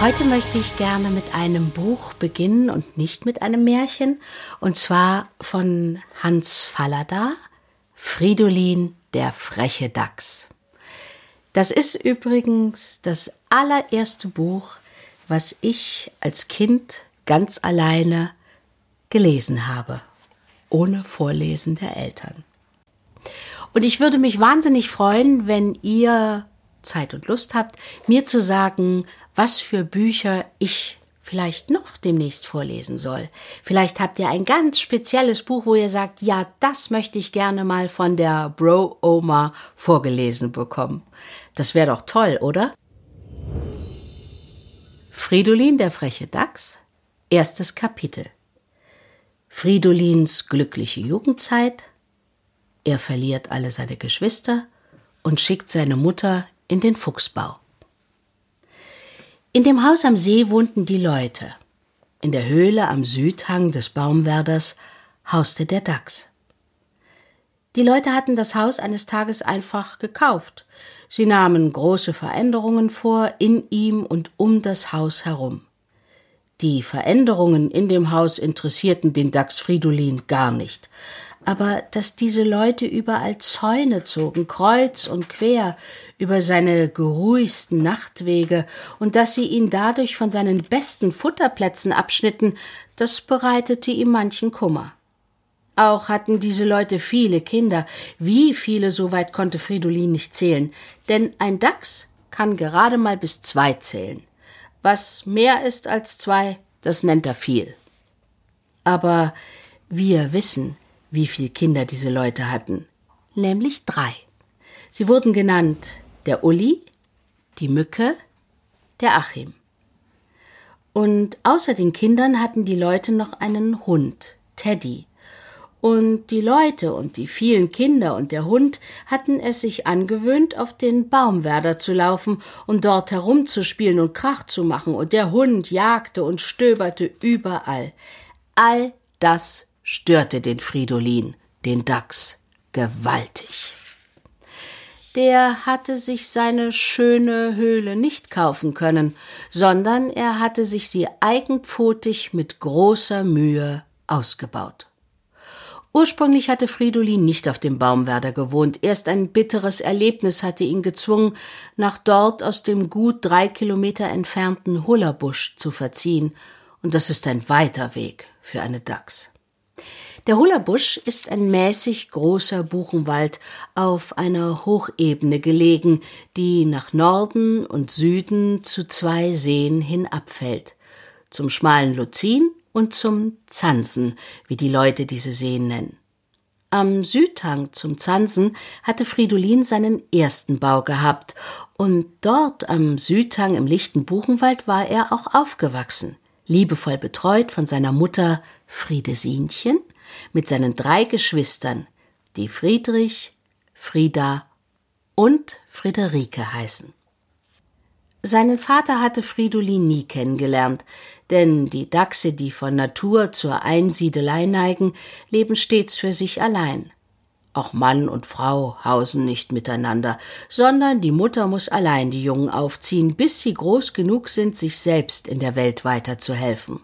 Heute möchte ich gerne mit einem Buch beginnen und nicht mit einem Märchen, und zwar von Hans Fallada, Fridolin, der freche Dachs. Das ist übrigens das allererste Buch, was ich als Kind ganz alleine gelesen habe, ohne Vorlesen der Eltern. Und ich würde mich wahnsinnig freuen, wenn ihr Zeit und Lust habt, mir zu sagen, was für Bücher ich vielleicht noch demnächst vorlesen soll. Vielleicht habt ihr ein ganz spezielles Buch, wo ihr sagt, ja, das möchte ich gerne mal von der Bro Oma vorgelesen bekommen. Das wäre doch toll, oder? Fridolin der freche Dachs, erstes Kapitel. Fridolins glückliche Jugendzeit, er verliert alle seine Geschwister und schickt seine Mutter in den Fuchsbau. In dem Haus am See wohnten die Leute. In der Höhle am Südhang des Baumwerders hauste der Dachs. Die Leute hatten das Haus eines Tages einfach gekauft. Sie nahmen große Veränderungen vor in ihm und um das Haus herum. Die Veränderungen in dem Haus interessierten den Dachs Fridolin gar nicht aber dass diese Leute überall Zäune zogen, kreuz und quer, über seine geruhigsten Nachtwege, und dass sie ihn dadurch von seinen besten Futterplätzen abschnitten, das bereitete ihm manchen Kummer. Auch hatten diese Leute viele Kinder, wie viele soweit konnte Fridolin nicht zählen, denn ein Dachs kann gerade mal bis zwei zählen. Was mehr ist als zwei, das nennt er viel. Aber wir wissen, wie viele Kinder diese Leute hatten, nämlich drei. Sie wurden genannt der Uli, die Mücke, der Achim. Und außer den Kindern hatten die Leute noch einen Hund, Teddy. Und die Leute und die vielen Kinder und der Hund hatten es sich angewöhnt, auf den Baumwerder zu laufen und dort herumzuspielen und Krach zu machen, und der Hund jagte und stöberte überall. All das störte den Fridolin, den Dachs, gewaltig. Der hatte sich seine schöne Höhle nicht kaufen können, sondern er hatte sich sie eigenpfotig mit großer Mühe ausgebaut. Ursprünglich hatte Fridolin nicht auf dem Baumwerder gewohnt. Erst ein bitteres Erlebnis hatte ihn gezwungen, nach dort aus dem gut drei Kilometer entfernten Hullerbusch zu verziehen. Und das ist ein weiter Weg für eine Dachs. Der Hullerbusch ist ein mäßig großer Buchenwald auf einer Hochebene gelegen, die nach Norden und Süden zu zwei Seen hinabfällt, zum schmalen Luzin und zum Zansen, wie die Leute diese Seen nennen. Am Südhang zum Zansen hatte Fridolin seinen ersten Bau gehabt, und dort am Südhang im lichten Buchenwald war er auch aufgewachsen, liebevoll betreut von seiner Mutter Friedesinchen mit seinen drei Geschwistern, die Friedrich, Frieda und Friederike heißen. Seinen Vater hatte Fridolin nie kennengelernt, denn die Dachse, die von Natur zur Einsiedelei neigen, leben stets für sich allein. Auch Mann und Frau hausen nicht miteinander, sondern die Mutter muss allein die Jungen aufziehen, bis sie groß genug sind, sich selbst in der Welt weiterzuhelfen.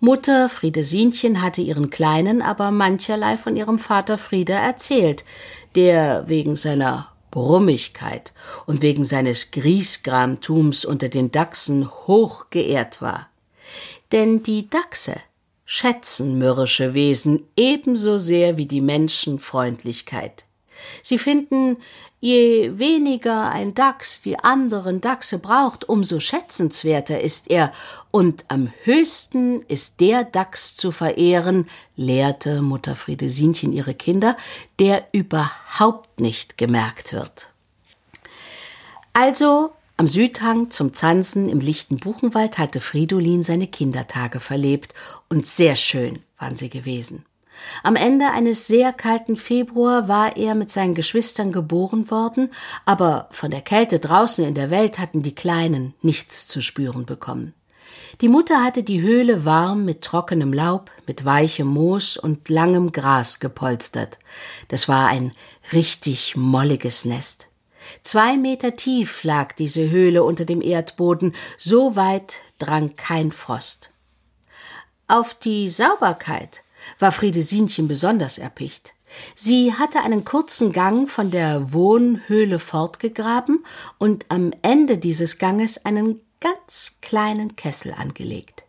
Mutter Friedesinchen hatte ihren Kleinen aber mancherlei von ihrem Vater Frieder erzählt, der wegen seiner Brummigkeit und wegen seines Griesgramtums unter den Dachsen hoch geehrt war. Denn die Dachse schätzen mürrische Wesen ebenso sehr wie die Menschen Freundlichkeit. Sie finden, Je weniger ein Dachs die anderen Dachse braucht, umso schätzenswerter ist er, und am höchsten ist der Dachs zu verehren, lehrte Mutter Friedesinchen ihre Kinder, der überhaupt nicht gemerkt wird. Also am Südhang zum Zansen im lichten Buchenwald hatte Fridolin seine Kindertage verlebt, und sehr schön waren sie gewesen. Am Ende eines sehr kalten Februar war er mit seinen Geschwistern geboren worden, aber von der Kälte draußen in der Welt hatten die Kleinen nichts zu spüren bekommen. Die Mutter hatte die Höhle warm mit trockenem Laub, mit weichem Moos und langem Gras gepolstert. Das war ein richtig molliges Nest. Zwei Meter tief lag diese Höhle unter dem Erdboden, so weit drang kein Frost. Auf die Sauberkeit war Friedesinchen besonders erpicht. Sie hatte einen kurzen Gang von der Wohnhöhle fortgegraben und am Ende dieses Ganges einen ganz kleinen Kessel angelegt.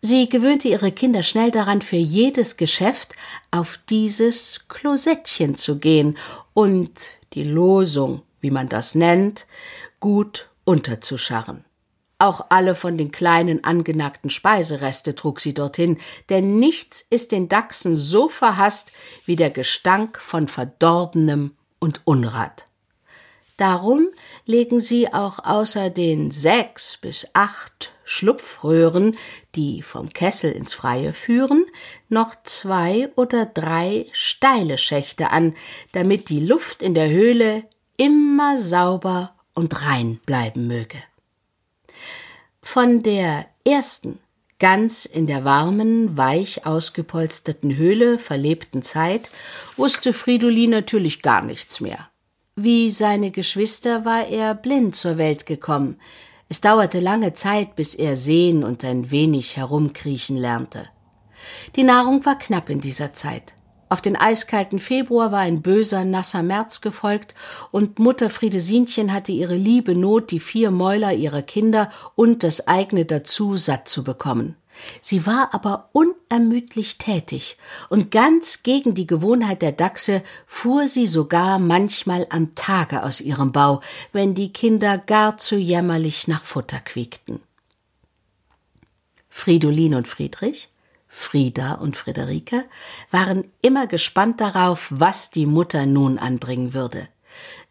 Sie gewöhnte ihre Kinder schnell daran, für jedes Geschäft auf dieses Klosettchen zu gehen und die Losung, wie man das nennt, gut unterzuscharren. Auch alle von den kleinen angenagten Speisereste trug sie dorthin, denn nichts ist den Dachsen so verhasst wie der Gestank von Verdorbenem und Unrat. Darum legen sie auch außer den sechs bis acht Schlupfröhren, die vom Kessel ins Freie führen, noch zwei oder drei steile Schächte an, damit die Luft in der Höhle immer sauber und rein bleiben möge. Von der ersten, ganz in der warmen, weich ausgepolsterten Höhle verlebten Zeit wusste Fridolin natürlich gar nichts mehr. Wie seine Geschwister war er blind zur Welt gekommen. Es dauerte lange Zeit, bis er sehen und ein wenig herumkriechen lernte. Die Nahrung war knapp in dieser Zeit. Auf den eiskalten Februar war ein böser, nasser März gefolgt, und Mutter Friedesinchen hatte ihre liebe Not, die vier Mäuler ihrer Kinder und das eigene dazu satt zu bekommen. Sie war aber unermüdlich tätig, und ganz gegen die Gewohnheit der Dachse fuhr sie sogar manchmal am Tage aus ihrem Bau, wenn die Kinder gar zu jämmerlich nach Futter quiekten. Fridolin und Friedrich Frieda und Friederike waren immer gespannt darauf, was die Mutter nun anbringen würde.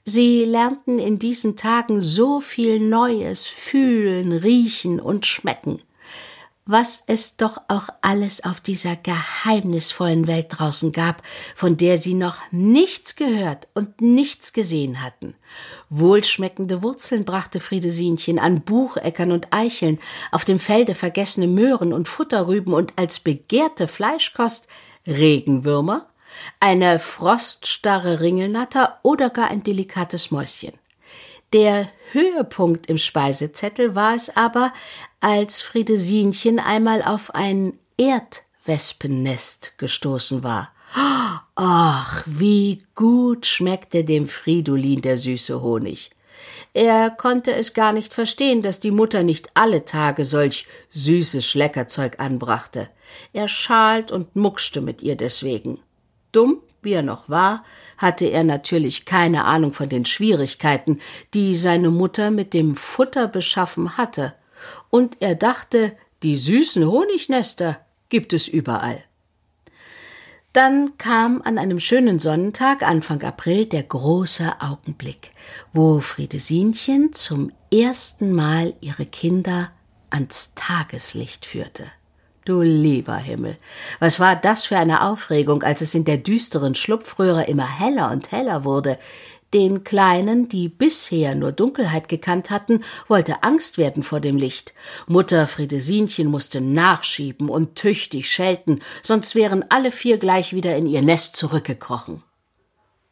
Sie lernten in diesen Tagen so viel Neues fühlen, riechen und schmecken was es doch auch alles auf dieser geheimnisvollen Welt draußen gab, von der sie noch nichts gehört und nichts gesehen hatten. Wohlschmeckende Wurzeln brachte Friedesinchen an Bucheckern und Eicheln, auf dem Felde vergessene Möhren und Futterrüben und als begehrte Fleischkost Regenwürmer, eine froststarre Ringelnatter oder gar ein delikates Mäuschen. Der Höhepunkt im Speisezettel war es aber, als Friedesinchen einmal auf ein Erdwespennest gestoßen war. Ach, wie gut schmeckte dem Fridolin der süße Honig. Er konnte es gar nicht verstehen, dass die Mutter nicht alle Tage solch süßes Schleckerzeug anbrachte. Er schalt und muckschte mit ihr deswegen. Dumm wie er noch war, hatte er natürlich keine Ahnung von den Schwierigkeiten, die seine Mutter mit dem Futter beschaffen hatte, und er dachte, die süßen Honignester gibt es überall. Dann kam an einem schönen Sonnentag Anfang April der große Augenblick, wo Friedesinchen zum ersten Mal ihre Kinder ans Tageslicht führte. Du lieber Himmel, was war das für eine Aufregung, als es in der düsteren Schlupfröhre immer heller und heller wurde. Den Kleinen, die bisher nur Dunkelheit gekannt hatten, wollte Angst werden vor dem Licht. Mutter Friedesinchen musste nachschieben und tüchtig schelten, sonst wären alle vier gleich wieder in ihr Nest zurückgekrochen.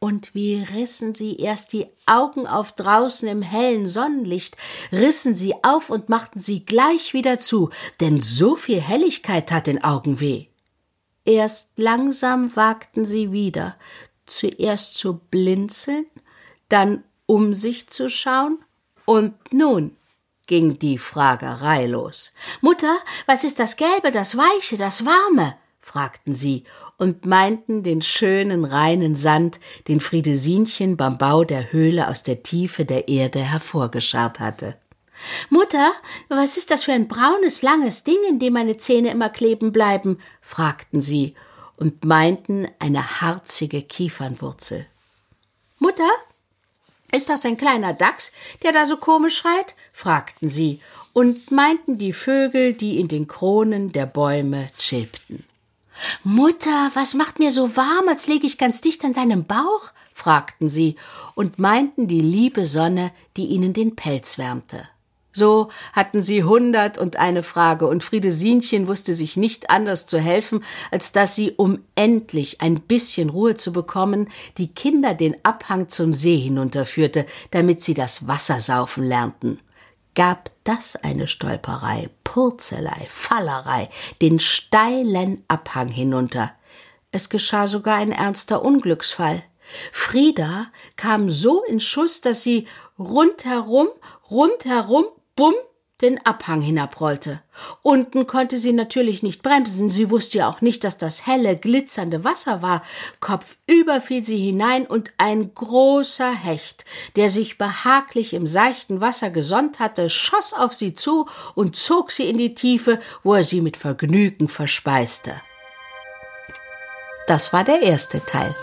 Und wie rissen sie erst die Augen auf draußen im hellen Sonnenlicht, rissen sie auf und machten sie gleich wieder zu, denn so viel Helligkeit tat den Augen weh. Erst langsam wagten sie wieder, zuerst zu blinzeln, dann um sich zu schauen, und nun ging die Fragerei los. Mutter, was ist das Gelbe, das Weiche, das Warme? Fragten sie und meinten den schönen reinen Sand, den Friedesinchen beim Bau der Höhle aus der Tiefe der Erde hervorgescharrt hatte. Mutter, was ist das für ein braunes, langes Ding, in dem meine Zähne immer kleben bleiben? fragten sie und meinten eine harzige Kiefernwurzel. Mutter, ist das ein kleiner Dachs, der da so komisch schreit? fragten sie und meinten die Vögel, die in den Kronen der Bäume chilpten. Mutter, was macht mir so warm, als lege ich ganz dicht an deinem Bauch? fragten sie und meinten die liebe Sonne, die ihnen den Pelz wärmte. So hatten sie hundert und eine Frage, und Friedesinchen wusste sich nicht anders zu helfen, als dass sie, um endlich ein bisschen Ruhe zu bekommen, die Kinder den Abhang zum See hinunterführte, damit sie das Wasser saufen lernten. Gab das eine Stolperei, Purzelei, Fallerei, den steilen Abhang hinunter. Es geschah sogar ein ernster Unglücksfall. Frieda kam so in Schuss, dass sie rundherum, rundherum bumm den Abhang hinabrollte. Unten konnte sie natürlich nicht bremsen, sie wusste ja auch nicht, dass das helle, glitzernde Wasser war. Kopfüber fiel sie hinein und ein großer Hecht, der sich behaglich im seichten Wasser gesonnt hatte, schoss auf sie zu und zog sie in die Tiefe, wo er sie mit Vergnügen verspeiste. Das war der erste Teil.